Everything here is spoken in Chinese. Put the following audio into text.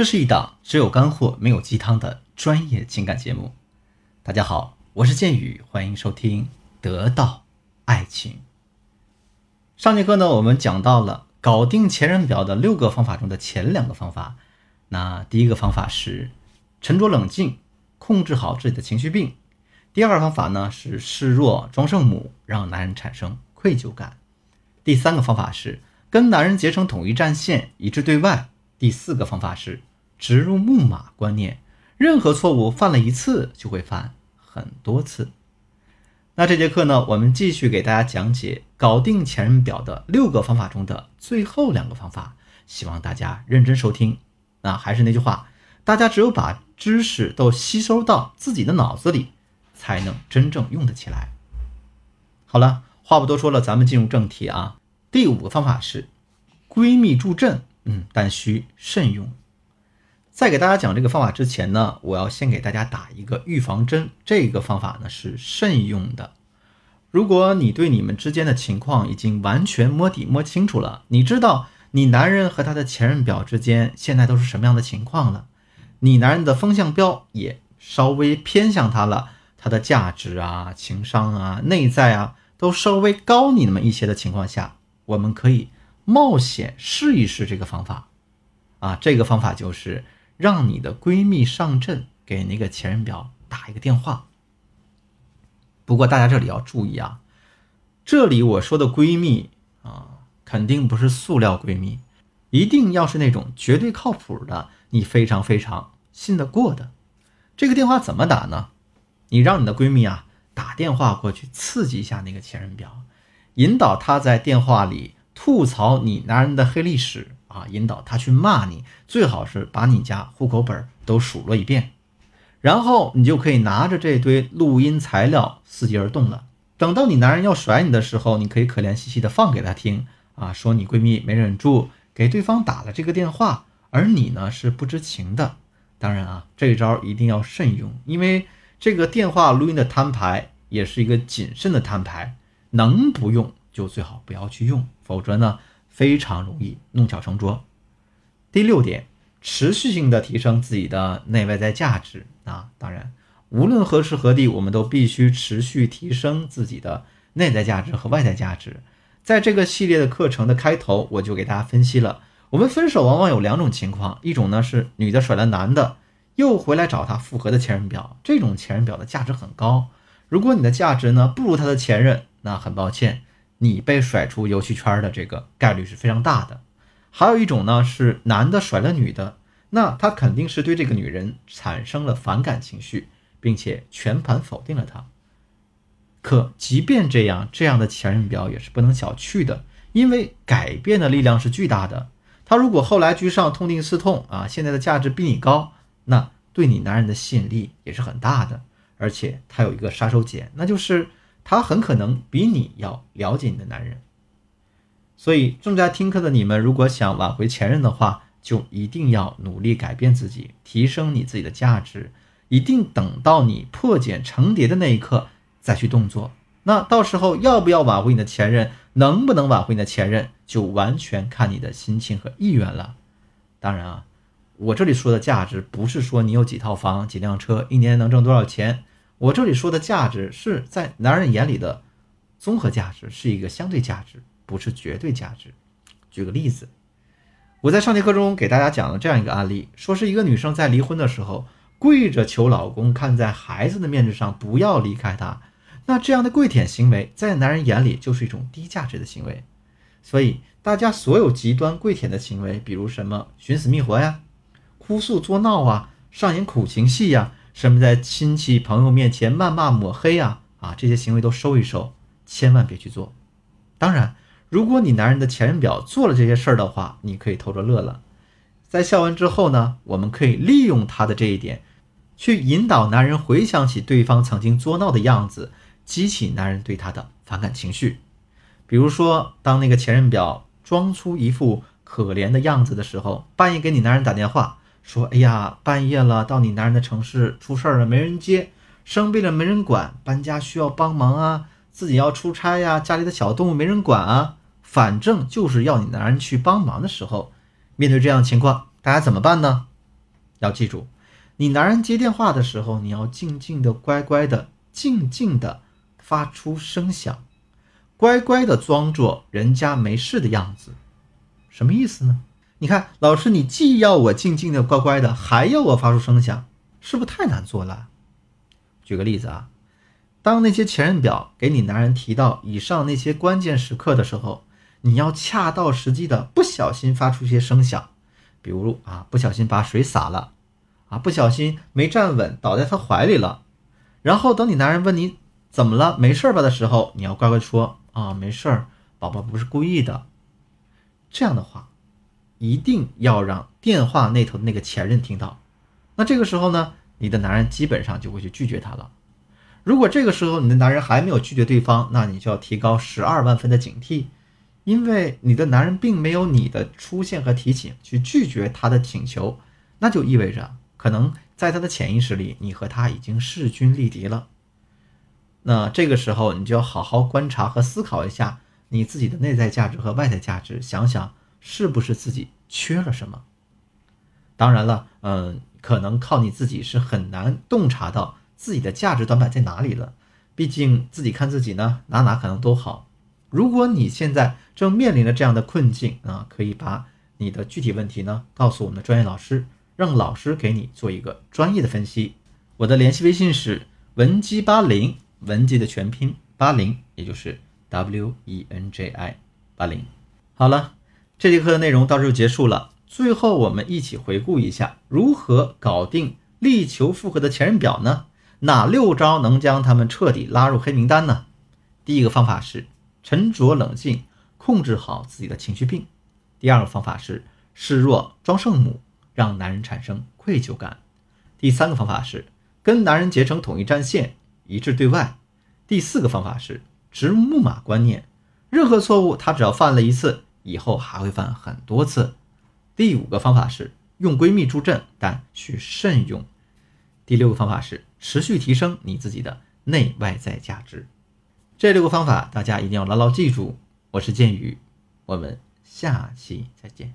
这是一档只有干货没有鸡汤的专业情感节目。大家好，我是剑宇，欢迎收听《得到爱情》。上节课呢，我们讲到了搞定前任表的六个方法中的前两个方法。那第一个方法是沉着冷静，控制好自己的情绪病；第二个方法呢是示弱装圣母，让男人产生愧疚感；第三个方法是跟男人结成统一战线，一致对外；第四个方法是。植入木马观念，任何错误犯了一次就会犯很多次。那这节课呢，我们继续给大家讲解搞定前任表的六个方法中的最后两个方法，希望大家认真收听。那还是那句话，大家只有把知识都吸收到自己的脑子里，才能真正用得起来。好了，话不多说了，咱们进入正题啊。第五个方法是闺蜜助阵，嗯，但需慎用。在给大家讲这个方法之前呢，我要先给大家打一个预防针。这个方法呢是慎用的。如果你对你们之间的情况已经完全摸底摸清楚了，你知道你男人和他的前任表之间现在都是什么样的情况了，你男人的风向标也稍微偏向他了，他的价值啊、情商啊、内在啊都稍微高你那么一些的情况下，我们可以冒险试一试这个方法。啊，这个方法就是。让你的闺蜜上阵，给那个前任表打一个电话。不过大家这里要注意啊，这里我说的闺蜜啊，肯定不是塑料闺蜜，一定要是那种绝对靠谱的，你非常非常信得过的。这个电话怎么打呢？你让你的闺蜜啊打电话过去，刺激一下那个前任表，引导他在电话里吐槽你男人的黑历史。啊，引导他去骂你，最好是把你家户口本都数落一遍，然后你就可以拿着这堆录音材料伺机而动了。等到你男人要甩你的时候，你可以可怜兮兮的放给他听啊，说你闺蜜没忍住给对方打了这个电话，而你呢是不知情的。当然啊，这一招一定要慎用，因为这个电话录音的摊牌也是一个谨慎的摊牌，能不用就最好不要去用，否则呢。非常容易弄巧成拙。第六点，持续性的提升自己的内外在价值啊，当然，无论何时何地，我们都必须持续提升自己的内在价值和外在价值。在这个系列的课程的开头，我就给大家分析了，我们分手往往有两种情况，一种呢是女的甩了男的，又回来找他复合的前任表，这种前任表的价值很高。如果你的价值呢不如他的前任，那很抱歉。你被甩出游戏圈的这个概率是非常大的。还有一种呢，是男的甩了女的，那他肯定是对这个女人产生了反感情绪，并且全盘否定了她。可即便这样，这样的前任表也是不能小觑的，因为改变的力量是巨大的。他如果后来居上，痛定思痛啊，现在的价值比你高，那对你男人的吸引力也是很大的。而且他有一个杀手锏，那就是。他很可能比你要了解你的男人，所以正在听课的你们，如果想挽回前任的话，就一定要努力改变自己，提升你自己的价值，一定等到你破茧成蝶的那一刻再去动作。那到时候要不要挽回你的前任，能不能挽回你的前任，就完全看你的心情和意愿了。当然啊，我这里说的价值，不是说你有几套房、几辆车，一年能挣多少钱。我这里说的价值是在男人眼里的综合价值，是一个相对价值，不是绝对价值。举个例子，我在上节课中给大家讲了这样一个案例，说是一个女生在离婚的时候跪着求老公，看在孩子的面子上不要离开她。那这样的跪舔行为，在男人眼里就是一种低价值的行为。所以，大家所有极端跪舔的行为，比如什么寻死觅活呀、哭诉作闹啊、上演苦情戏呀。什么在亲戚朋友面前谩骂抹黑啊啊，这些行为都收一收，千万别去做。当然，如果你男人的前任表做了这些事儿的话，你可以偷着乐了。在笑完之后呢，我们可以利用他的这一点，去引导男人回想起对方曾经作闹的样子，激起男人对他的反感情绪。比如说，当那个前任表装出一副可怜的样子的时候，半夜给你男人打电话。说：“哎呀，半夜了，到你男人的城市出事儿了，没人接，生病了没人管，搬家需要帮忙啊，自己要出差呀，家里的小动物没人管啊，反正就是要你男人去帮忙的时候，面对这样情况，大家怎么办呢？要记住，你男人接电话的时候，你要静静的、乖乖的、静静的发出声响，乖乖的装作人家没事的样子。什么意思呢？你看，老师，你既要我静静的、乖乖的，还要我发出声响，是不是太难做了？举个例子啊，当那些前任表给你男人提到以上那些关键时刻的时候，你要恰到时机的不小心发出一些声响，比如啊，不小心把水洒了，啊，不小心没站稳倒在他怀里了，然后等你男人问你怎么了，没事吧的时候，你要乖乖说啊，没事儿，宝宝不是故意的。这样的话，一定要让电话那头的那个前任听到。那这个时候呢，你的男人基本上就会去拒绝他了。如果这个时候你的男人还没有拒绝对方，那你就要提高十二万分的警惕。因为你的男人并没有你的出现和提醒去拒绝他的请求，那就意味着可能在他的潜意识里，你和他已经势均力敌了。那这个时候，你就要好好观察和思考一下你自己的内在价值和外在价值，想想是不是自己缺了什么。当然了，嗯，可能靠你自己是很难洞察到自己的价值短板在哪里了。毕竟自己看自己呢，哪哪可能都好。如果你现在正面临着这样的困境啊，可以把你的具体问题呢告诉我们的专业老师，让老师给你做一个专业的分析。我的联系微信是文姬八零，文姬的全拼八零，也就是 W E N J I 八零。好了，这节课的内容到这就结束了。最后，我们一起回顾一下如何搞定力求复合的前任表呢？哪六招能将他们彻底拉入黑名单呢？第一个方法是。沉着冷静，控制好自己的情绪病。第二个方法是示弱装圣母，让男人产生愧疚感。第三个方法是跟男人结成统一战线，一致对外。第四个方法是植木马观念，任何错误他只要犯了一次，以后还会犯很多次。第五个方法是用闺蜜助阵，但需慎用。第六个方法是持续提升你自己的内外在价值。这六个方法，大家一定要牢牢记住。我是建宇，我们下期再见。